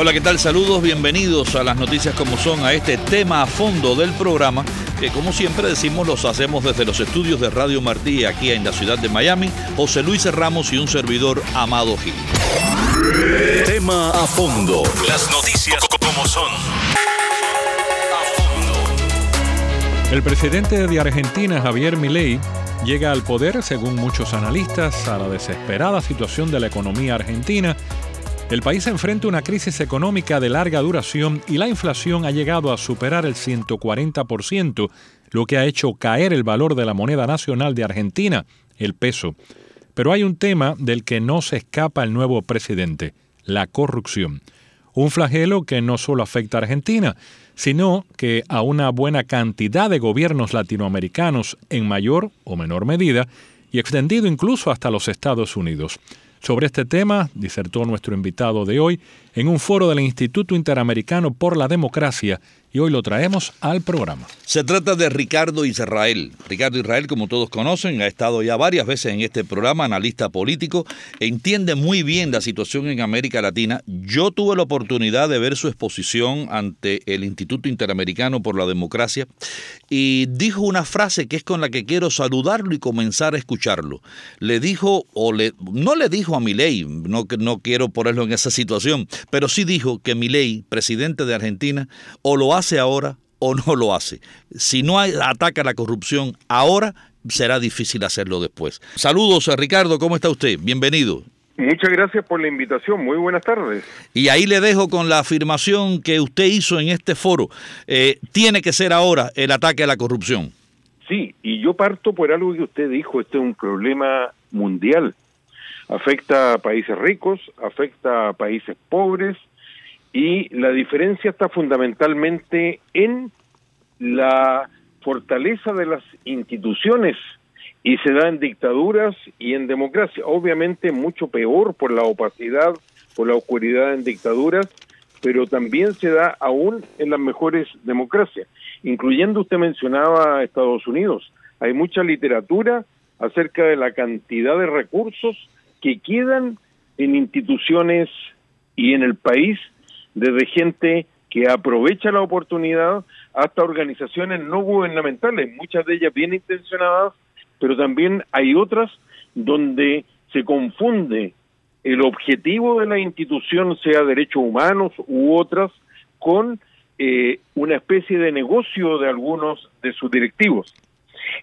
Hola, ¿qué tal? Saludos, bienvenidos a las noticias como son, a este tema a fondo del programa, que como siempre decimos los hacemos desde los estudios de Radio Martí aquí en la ciudad de Miami, José Luis Ramos y un servidor Amado Gil. Tema a fondo. Las noticias como son. El presidente de Argentina, Javier Milei, llega al poder, según muchos analistas, a la desesperada situación de la economía argentina el país enfrenta una crisis económica de larga duración y la inflación ha llegado a superar el 140%, lo que ha hecho caer el valor de la moneda nacional de Argentina, el peso. Pero hay un tema del que no se escapa el nuevo presidente, la corrupción. Un flagelo que no solo afecta a Argentina, sino que a una buena cantidad de gobiernos latinoamericanos en mayor o menor medida y extendido incluso hasta los Estados Unidos. Sobre este tema disertó nuestro invitado de hoy en un foro del Instituto Interamericano por la Democracia y hoy lo traemos al programa. Se trata de Ricardo Israel. Ricardo Israel, como todos conocen, ha estado ya varias veces en este programa, analista político, entiende muy bien la situación en América Latina. Yo tuve la oportunidad de ver su exposición ante el Instituto Interamericano por la Democracia y dijo una frase que es con la que quiero saludarlo y comenzar a escucharlo. Le dijo, o le, no le dijo a Milei, no, no quiero ponerlo en esa situación, pero sí dijo que Milei, presidente de Argentina, o lo hace ahora o no lo hace. Si no ataca la corrupción ahora, será difícil hacerlo después. Saludos a Ricardo, ¿cómo está usted? Bienvenido. Muchas gracias por la invitación. Muy buenas tardes. Y ahí le dejo con la afirmación que usted hizo en este foro. Eh, tiene que ser ahora el ataque a la corrupción. Sí, y yo parto por algo que usted dijo. Este es un problema mundial. Afecta a países ricos, afecta a países pobres, y la diferencia está fundamentalmente en la fortaleza de las instituciones y se da en dictaduras y en democracia. Obviamente mucho peor por la opacidad, por la oscuridad en dictaduras, pero también se da aún en las mejores democracias, incluyendo usted mencionaba Estados Unidos. Hay mucha literatura acerca de la cantidad de recursos que quedan en instituciones y en el país desde gente que aprovecha la oportunidad hasta organizaciones no gubernamentales, muchas de ellas bien intencionadas, pero también hay otras donde se confunde el objetivo de la institución, sea derechos humanos u otras, con eh, una especie de negocio de algunos de sus directivos.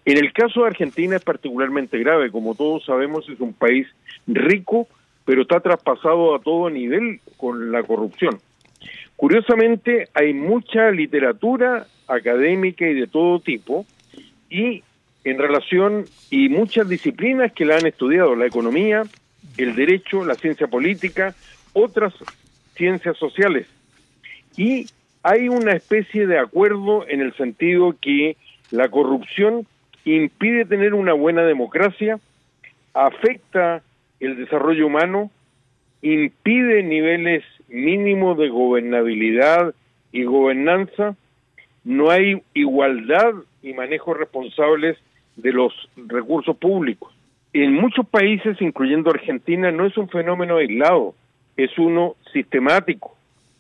En el caso de Argentina es particularmente grave, como todos sabemos es un país rico, pero está traspasado a todo nivel con la corrupción. Curiosamente, hay mucha literatura académica y de todo tipo, y en relación, y muchas disciplinas que la han estudiado, la economía, el derecho, la ciencia política, otras ciencias sociales. Y hay una especie de acuerdo en el sentido que la corrupción impide tener una buena democracia, afecta el desarrollo humano, impide niveles mínimos de gobernabilidad y gobernanza, no hay igualdad y manejo responsables de los recursos públicos. En muchos países, incluyendo Argentina, no es un fenómeno aislado, es uno sistemático.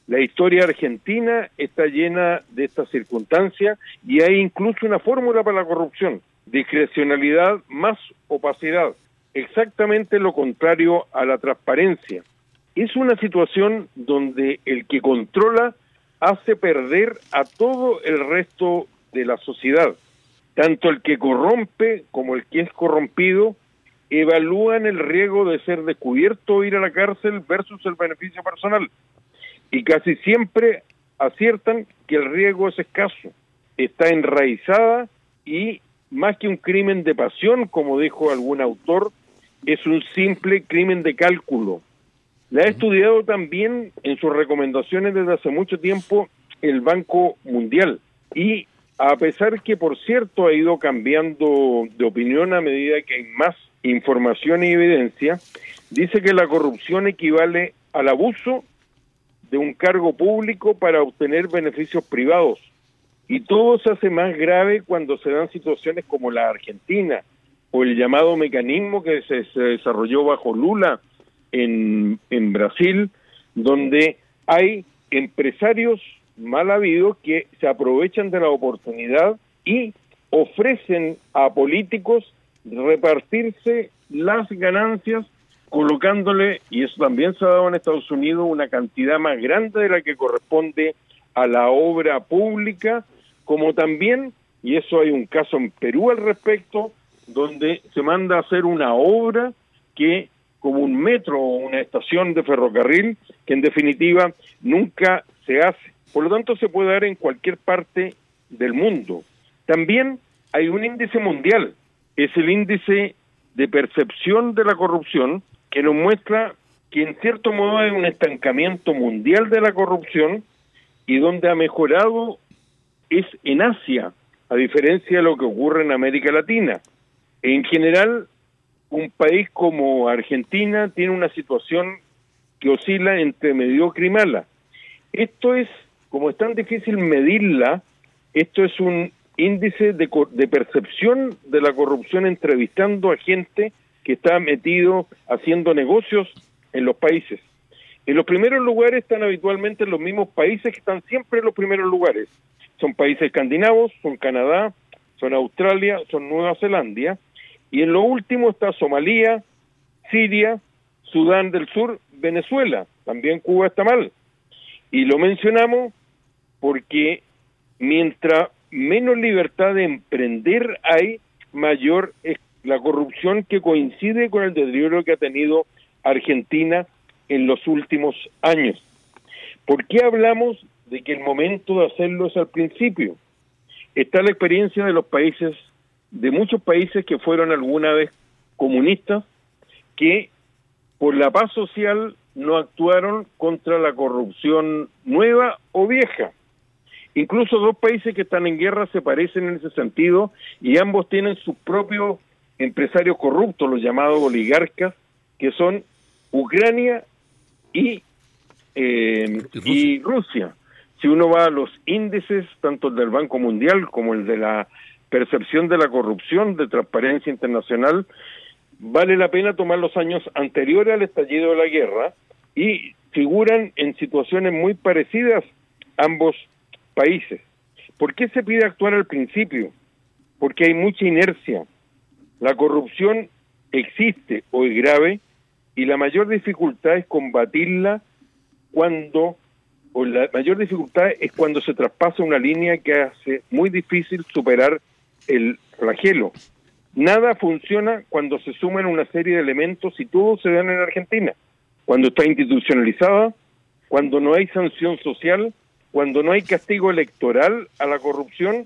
La historia argentina está llena de estas circunstancias y hay incluso una fórmula para la corrupción, discrecionalidad más opacidad, exactamente lo contrario a la transparencia es una situación donde el que controla hace perder a todo el resto de la sociedad. Tanto el que corrompe como el que es corrompido evalúan el riesgo de ser descubierto o ir a la cárcel versus el beneficio personal. Y casi siempre aciertan que el riesgo es escaso, está enraizada y más que un crimen de pasión, como dijo algún autor, es un simple crimen de cálculo, la he estudiado también en sus recomendaciones desde hace mucho tiempo el Banco Mundial. Y a pesar que, por cierto, ha ido cambiando de opinión a medida que hay más información y evidencia, dice que la corrupción equivale al abuso de un cargo público para obtener beneficios privados. Y todo se hace más grave cuando se dan situaciones como la Argentina o el llamado mecanismo que se, se desarrolló bajo Lula en, en Brasil, donde hay empresarios mal habidos que se aprovechan de la oportunidad y ofrecen a políticos repartirse las ganancias colocándole, y eso también se ha dado en Estados Unidos, una cantidad más grande de la que corresponde a la obra pública, como también, y eso hay un caso en Perú al respecto, donde se manda a hacer una obra que como un metro o una estación de ferrocarril, que en definitiva nunca se hace. Por lo tanto, se puede dar en cualquier parte del mundo. También hay un índice mundial, es el índice de percepción de la corrupción, que nos muestra que en cierto modo hay un estancamiento mundial de la corrupción y donde ha mejorado es en Asia, a diferencia de lo que ocurre en América Latina. En general, un país como Argentina tiene una situación que oscila entre mediocre y mala. Esto es, como es tan difícil medirla, esto es un índice de, de percepción de la corrupción entrevistando a gente que está metido haciendo negocios en los países. En los primeros lugares están habitualmente los mismos países que están siempre en los primeros lugares. Son países escandinavos, son Canadá, son Australia, son Nueva Zelanda, y en lo último está Somalia, Siria, Sudán del Sur, Venezuela. También Cuba está mal. Y lo mencionamos porque mientras menos libertad de emprender hay, mayor es la corrupción que coincide con el deterioro que ha tenido Argentina en los últimos años. ¿Por qué hablamos de que el momento de hacerlo es al principio? Está la experiencia de los países de muchos países que fueron alguna vez comunistas, que por la paz social no actuaron contra la corrupción nueva o vieja. Incluso dos países que están en guerra se parecen en ese sentido y ambos tienen sus propios empresarios corruptos, los llamados oligarcas, que son Ucrania y, eh, y Rusia. Si uno va a los índices, tanto el del Banco Mundial como el de la percepción de la corrupción de Transparencia Internacional, vale la pena tomar los años anteriores al estallido de la guerra y figuran en situaciones muy parecidas ambos países. ¿Por qué se pide actuar al principio? Porque hay mucha inercia. La corrupción existe o es grave y la mayor dificultad es combatirla cuando, o la mayor dificultad es cuando se traspasa una línea que hace muy difícil superar el flagelo. Nada funciona cuando se suman una serie de elementos y todos se dan en Argentina. Cuando está institucionalizada, cuando no hay sanción social, cuando no hay castigo electoral a la corrupción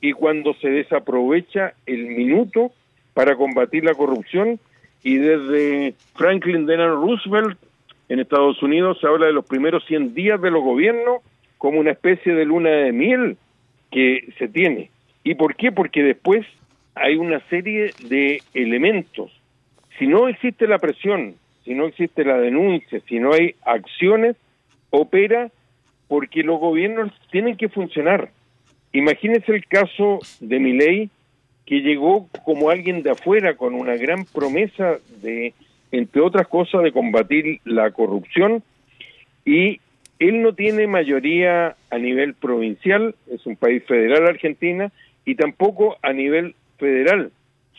y cuando se desaprovecha el minuto para combatir la corrupción. Y desde Franklin Delano Roosevelt en Estados Unidos se habla de los primeros 100 días de los gobiernos como una especie de luna de miel que se tiene. ¿Y por qué? Porque después hay una serie de elementos. Si no existe la presión, si no existe la denuncia, si no hay acciones, opera porque los gobiernos tienen que funcionar. Imagínese el caso de Miley, que llegó como alguien de afuera con una gran promesa de, entre otras cosas, de combatir la corrupción y él no tiene mayoría a nivel provincial, es un país federal Argentina, y tampoco a nivel federal.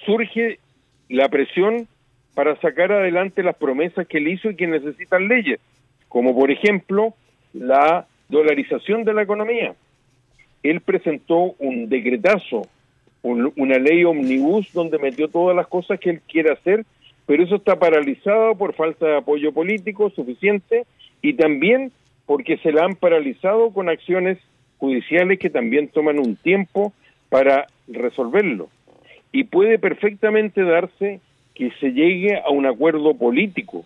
Surge la presión para sacar adelante las promesas que él hizo y que necesitan leyes, como por ejemplo la dolarización de la economía. Él presentó un decretazo, una ley omnibus donde metió todas las cosas que él quiere hacer, pero eso está paralizado por falta de apoyo político suficiente y también porque se la han paralizado con acciones judiciales que también toman un tiempo para resolverlo. Y puede perfectamente darse que se llegue a un acuerdo político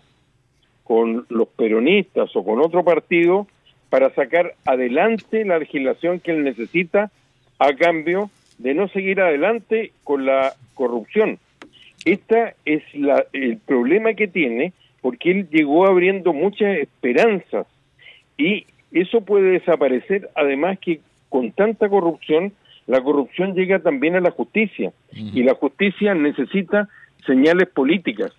con los peronistas o con otro partido para sacar adelante la legislación que él necesita a cambio de no seguir adelante con la corrupción. Este es la, el problema que tiene porque él llegó abriendo muchas esperanzas y eso puede desaparecer, además que con tanta corrupción, la corrupción llega también a la justicia y la justicia necesita señales políticas.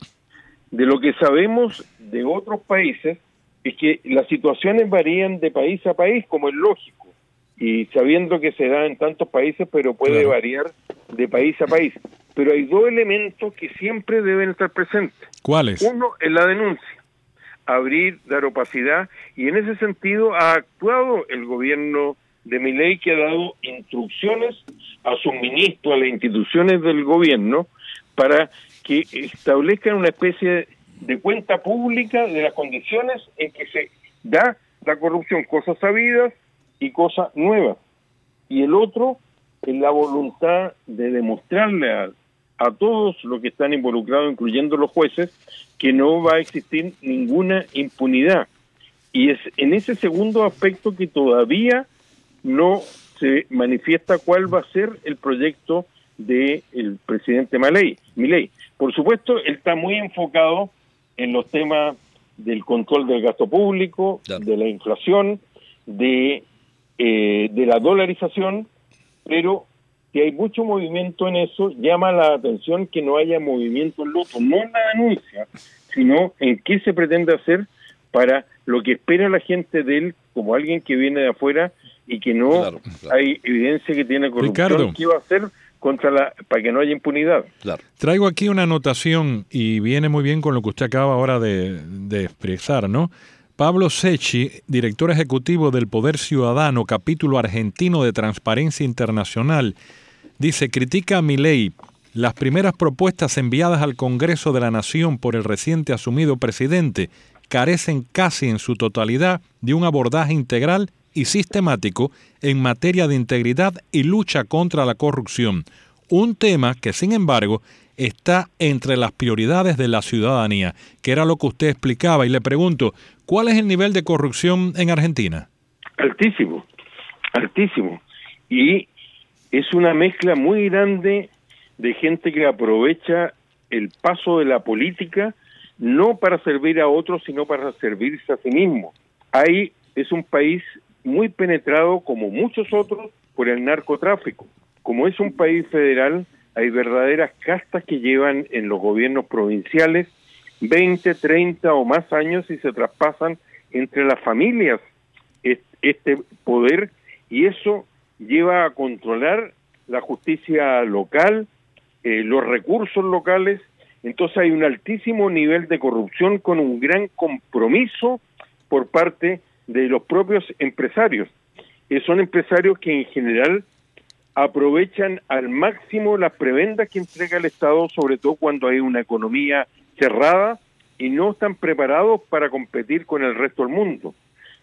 De lo que sabemos de otros países es que las situaciones varían de país a país, como es lógico, y sabiendo que se da en tantos países, pero puede variar de país a país. Pero hay dos elementos que siempre deben estar presentes. ¿Cuáles? Uno es la denuncia, abrir, dar opacidad, y en ese sentido ha actuado el gobierno de Miley que ha dado instrucciones a sus ministros, a las instituciones del gobierno, para que establezcan una especie de cuenta pública de las condiciones en que se da la corrupción, cosas sabidas y cosas nuevas. Y el otro es la voluntad de demostrarle a, a todos los que están involucrados, incluyendo los jueces, que no va a existir ninguna impunidad. Y es en ese segundo aspecto que todavía no se manifiesta cuál va a ser el proyecto del el presidente Maley, Milei. Por supuesto, él está muy enfocado en los temas del control del gasto público, de la inflación, de, eh, de la dolarización, pero si hay mucho movimiento en eso, llama la atención que no haya movimiento en lo otro, no en la denuncia, sino en qué se pretende hacer para lo que espera la gente de él como alguien que viene de afuera y que no hay evidencia que tiene corrupción, ¿qué va a hacer contra la para que no haya impunidad? Traigo aquí una anotación y viene muy bien con lo que usted acaba ahora de, de expresar, ¿no? Pablo Secchi, director ejecutivo del Poder Ciudadano, capítulo argentino de Transparencia Internacional, dice, critica a mi ley las primeras propuestas enviadas al Congreso de la Nación por el reciente asumido presidente. Carecen casi en su totalidad de un abordaje integral y sistemático en materia de integridad y lucha contra la corrupción, un tema que sin embargo está entre las prioridades de la ciudadanía, que era lo que usted explicaba y le pregunto, ¿cuál es el nivel de corrupción en Argentina? Altísimo, altísimo. Y es una mezcla muy grande de gente que aprovecha el paso de la política no para servir a otros, sino para servirse a sí mismo. Ahí es un país muy penetrado, como muchos otros, por el narcotráfico. Como es un país federal, hay verdaderas castas que llevan en los gobiernos provinciales 20, 30 o más años y se traspasan entre las familias este poder y eso lleva a controlar la justicia local, eh, los recursos locales, entonces hay un altísimo nivel de corrupción con un gran compromiso por parte de los propios empresarios. Eh, son empresarios que en general aprovechan al máximo las prebendas que entrega el Estado, sobre todo cuando hay una economía cerrada y no están preparados para competir con el resto del mundo.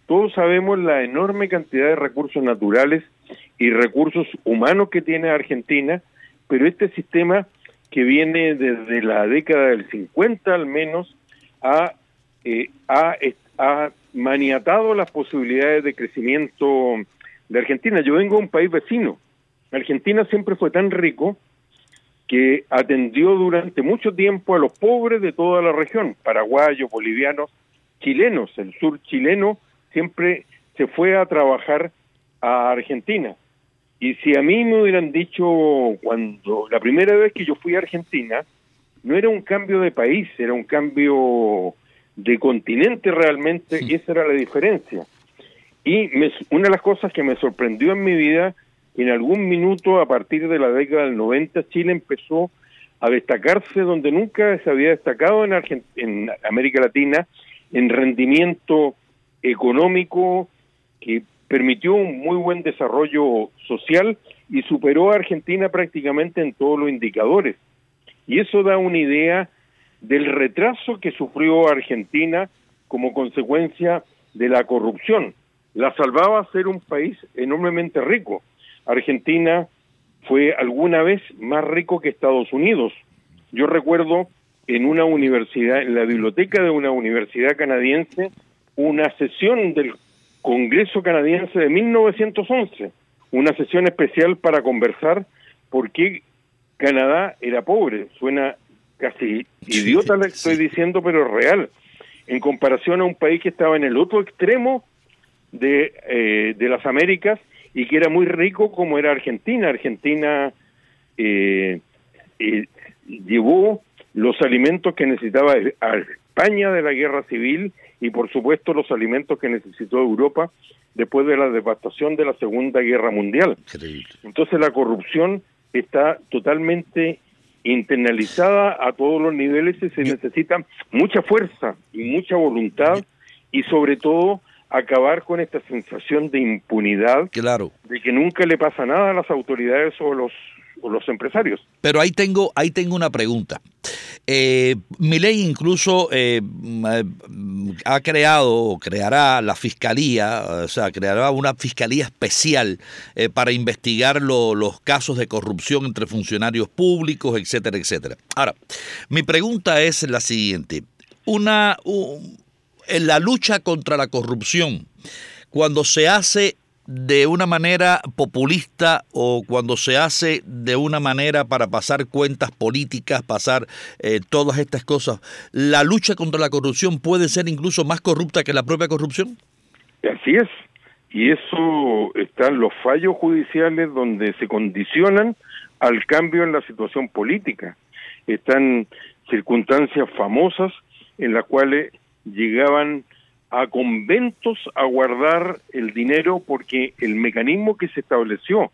Todos sabemos la enorme cantidad de recursos naturales y recursos humanos que tiene Argentina, pero este sistema que viene desde la década del 50 al menos, ha, eh, ha maniatado las posibilidades de crecimiento de Argentina. Yo vengo de un país vecino. Argentina siempre fue tan rico que atendió durante mucho tiempo a los pobres de toda la región, paraguayos, bolivianos, chilenos. El sur chileno siempre se fue a trabajar a Argentina. Y si a mí me hubieran dicho cuando la primera vez que yo fui a Argentina, no era un cambio de país, era un cambio de continente realmente, y esa era la diferencia. Y una de las cosas que me sorprendió en mi vida, en algún minuto a partir de la década del 90, Chile empezó a destacarse donde nunca se había destacado en, en América Latina, en rendimiento económico, que permitió un muy buen desarrollo social y superó a Argentina prácticamente en todos los indicadores. Y eso da una idea del retraso que sufrió Argentina como consecuencia de la corrupción. La salvaba ser un país enormemente rico. Argentina fue alguna vez más rico que Estados Unidos. Yo recuerdo en una universidad, en la biblioteca de una universidad canadiense, una sesión del Congreso canadiense de 1911, una sesión especial para conversar por qué Canadá era pobre. Suena casi idiota lo que estoy diciendo, pero es real. En comparación a un país que estaba en el otro extremo de, eh, de las Américas y que era muy rico como era Argentina. Argentina eh, eh, llevó los alimentos que necesitaba a España de la guerra civil y por supuesto los alimentos que necesitó Europa después de la devastación de la Segunda Guerra Mundial. Entonces la corrupción está totalmente internalizada a todos los niveles y se necesita mucha fuerza y mucha voluntad y sobre todo acabar con esta sensación de impunidad, claro. de que nunca le pasa nada a las autoridades o los o los empresarios. Pero ahí tengo ahí tengo una pregunta. Eh, mi ley incluso eh, ha creado o creará la fiscalía, o sea, creará una fiscalía especial eh, para investigar los casos de corrupción entre funcionarios públicos, etcétera, etcétera. Ahora, mi pregunta es la siguiente: una en la lucha contra la corrupción, cuando se hace de una manera populista o cuando se hace de una manera para pasar cuentas políticas, pasar eh, todas estas cosas, ¿la lucha contra la corrupción puede ser incluso más corrupta que la propia corrupción? Así es. Y eso están los fallos judiciales donde se condicionan al cambio en la situación política. Están circunstancias famosas en las cuales llegaban a conventos a guardar el dinero porque el mecanismo que se estableció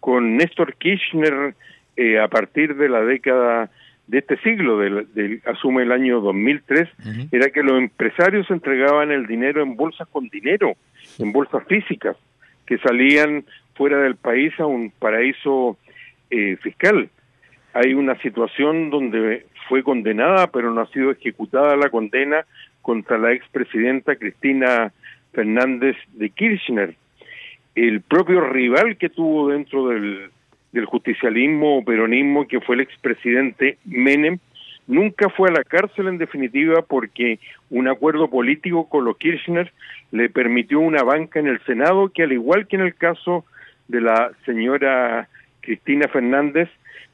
con Néstor Kirchner eh, a partir de la década de este siglo, del, asume el año 2003, era que los empresarios entregaban el dinero en bolsas con dinero, en bolsas físicas, que salían fuera del país a un paraíso eh, fiscal. Hay una situación donde fue condenada, pero no ha sido ejecutada la condena contra la expresidenta Cristina Fernández de Kirchner. El propio rival que tuvo dentro del, del justicialismo o peronismo, que fue el expresidente Menem, nunca fue a la cárcel en definitiva porque un acuerdo político con los Kirchner le permitió una banca en el Senado que al igual que en el caso de la señora Cristina Fernández,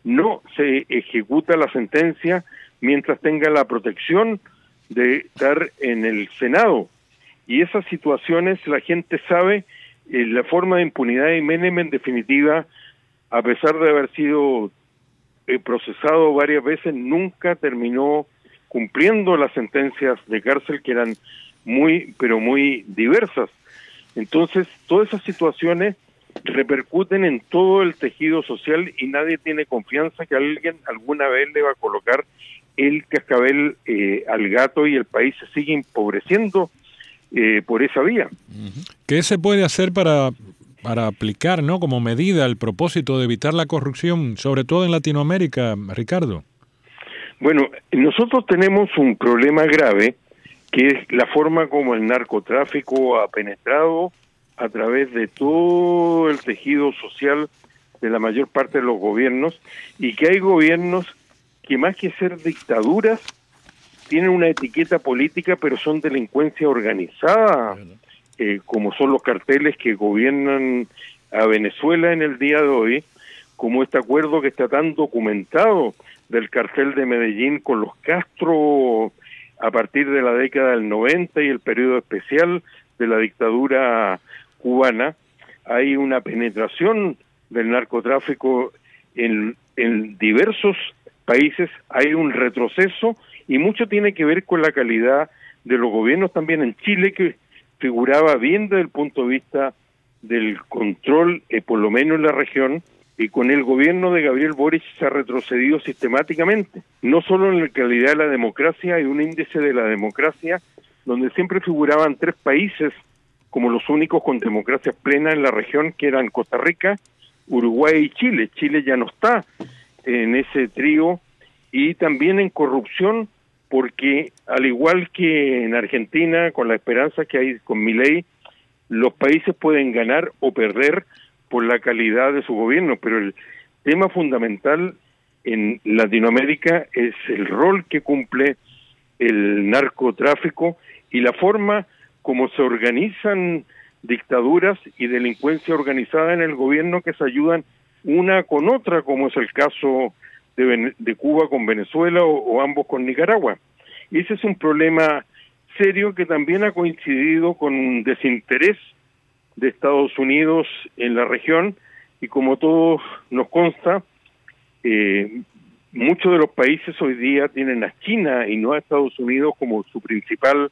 no se ejecuta la sentencia mientras tenga la protección de estar en el Senado. Y esas situaciones la gente sabe, eh, la forma de impunidad de Menem en definitiva, a pesar de haber sido eh, procesado varias veces, nunca terminó cumpliendo las sentencias de cárcel que eran muy, pero muy diversas. Entonces, todas esas situaciones repercuten en todo el tejido social y nadie tiene confianza que alguien alguna vez le va a colocar el cascabel eh, al gato y el país se sigue empobreciendo eh, por esa vía. ¿Qué se puede hacer para, para aplicar ¿no? como medida el propósito de evitar la corrupción, sobre todo en Latinoamérica, Ricardo? Bueno, nosotros tenemos un problema grave que es la forma como el narcotráfico ha penetrado a través de todo el tejido social de la mayor parte de los gobiernos y que hay gobiernos que más que ser dictaduras, tienen una etiqueta política, pero son delincuencia organizada, eh, como son los carteles que gobiernan a Venezuela en el día de hoy, como este acuerdo que está tan documentado del cartel de Medellín con los Castro a partir de la década del 90 y el periodo especial de la dictadura cubana, hay una penetración del narcotráfico en, en diversos países hay un retroceso y mucho tiene que ver con la calidad de los gobiernos también en Chile que figuraba bien desde el punto de vista del control, eh, por lo menos en la región, y con el gobierno de Gabriel Boric se ha retrocedido sistemáticamente. No solo en la calidad de la democracia, hay un índice de la democracia donde siempre figuraban tres países como los únicos con democracia plena en la región, que eran Costa Rica, Uruguay y Chile. Chile ya no está en ese trío y también en corrupción porque al igual que en Argentina con la esperanza que hay con mi ley los países pueden ganar o perder por la calidad de su gobierno pero el tema fundamental en Latinoamérica es el rol que cumple el narcotráfico y la forma como se organizan dictaduras y delincuencia organizada en el gobierno que se ayudan una con otra, como es el caso de, Cuba con Venezuela o, ambos con Nicaragua. Y ese es un problema serio que también ha coincidido con un desinterés de Estados Unidos en la región y como todos nos consta, eh, muchos de los países hoy día tienen a China y no a Estados Unidos como su principal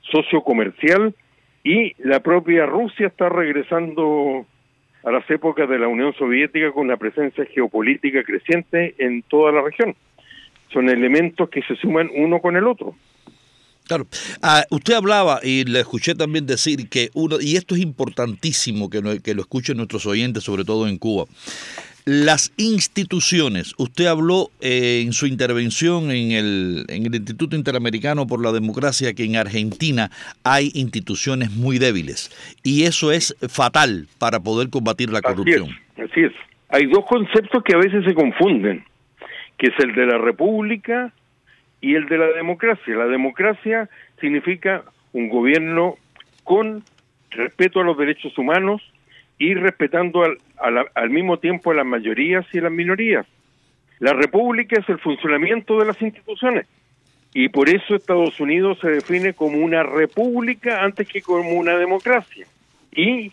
socio comercial y la propia Rusia está regresando a las épocas de la Unión Soviética con una presencia geopolítica creciente en toda la región. Son elementos que se suman uno con el otro. Claro. Ah, usted hablaba y le escuché también decir que uno, y esto es importantísimo que, que lo escuchen nuestros oyentes, sobre todo en Cuba, las instituciones, usted habló eh, en su intervención en el, en el Instituto Interamericano por la Democracia que en Argentina hay instituciones muy débiles y eso es fatal para poder combatir la corrupción. Así es, Hay dos conceptos que a veces se confunden, que es el de la república y el de la democracia. La democracia significa un gobierno con respeto a los derechos humanos, y respetando al, al, mismo tiempo a las mayorías y a las minorías. La república es el funcionamiento de las instituciones y por eso Estados Unidos se define como una república antes que como una democracia. Y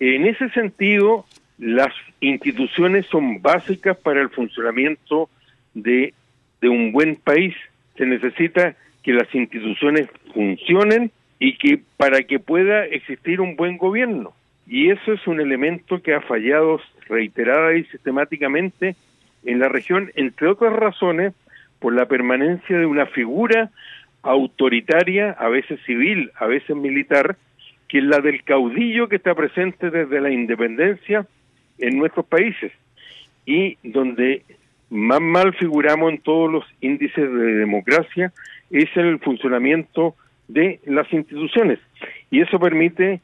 en ese sentido, las instituciones son básicas para el funcionamiento de, de un buen país. Se necesita que las instituciones funcionen y que para que pueda existir un buen gobierno. Y eso es un elemento que ha fallado reiterada y sistemáticamente en la región, entre otras razones, por la permanencia de una figura autoritaria, a veces civil, a veces militar, que es la del caudillo que está presente desde la independencia en nuestros países y donde más mal figuramos en todos los índices de democracia es el funcionamiento de las instituciones. Y eso permite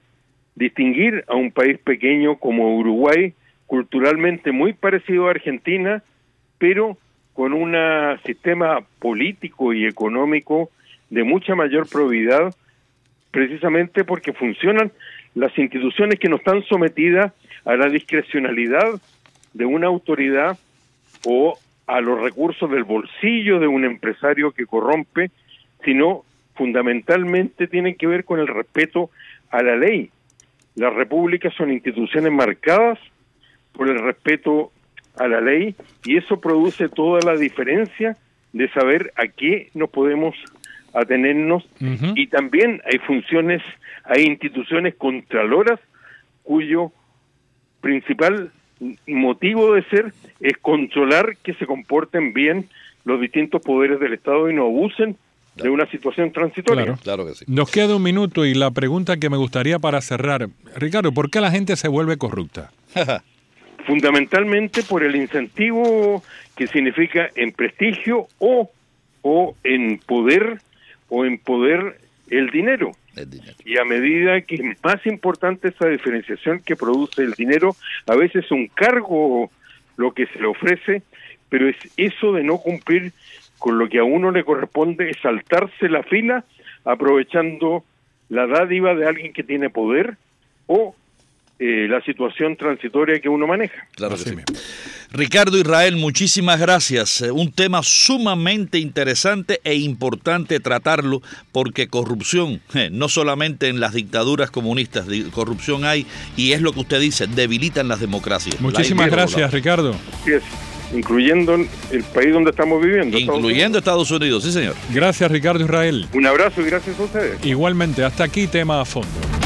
distinguir a un país pequeño como Uruguay, culturalmente muy parecido a Argentina, pero con un sistema político y económico de mucha mayor probidad, precisamente porque funcionan las instituciones que no están sometidas a la discrecionalidad de una autoridad o a los recursos del bolsillo de un empresario que corrompe, sino fundamentalmente tienen que ver con el respeto a la ley, las repúblicas son instituciones marcadas por el respeto a la ley y eso produce toda la diferencia de saber a qué nos podemos atenernos. Y también hay funciones, hay instituciones contraloras cuyo principal motivo de ser es controlar que se comporten bien los distintos poderes del Estado y no abusen de una situación transitoria. Claro, que sí. Nos queda un minuto y la pregunta que me gustaría para cerrar, Ricardo, ¿por qué la gente se vuelve corrupta? Fundamentalmente por el incentivo que significa en prestigio o, o en poder o en poder el dinero. el dinero. Y a medida que es más importante esa diferenciación que produce el dinero, a veces un cargo lo que se le ofrece, pero es eso de no cumplir con lo que a uno le corresponde es saltarse la fila aprovechando la dádiva de alguien que tiene poder o eh, la situación transitoria que uno maneja. Claro que sí. Ricardo Israel, muchísimas gracias. Eh, un tema sumamente interesante e importante tratarlo porque corrupción, eh, no solamente en las dictaduras comunistas, corrupción hay y es lo que usted dice, debilitan las democracias. Muchísimas gracias, Ricardo incluyendo el país donde estamos viviendo. Incluyendo Estados Unidos. sí señor. Gracias Ricardo Israel. Un abrazo y gracias a ustedes. Igualmente, hasta aquí tema a fondo.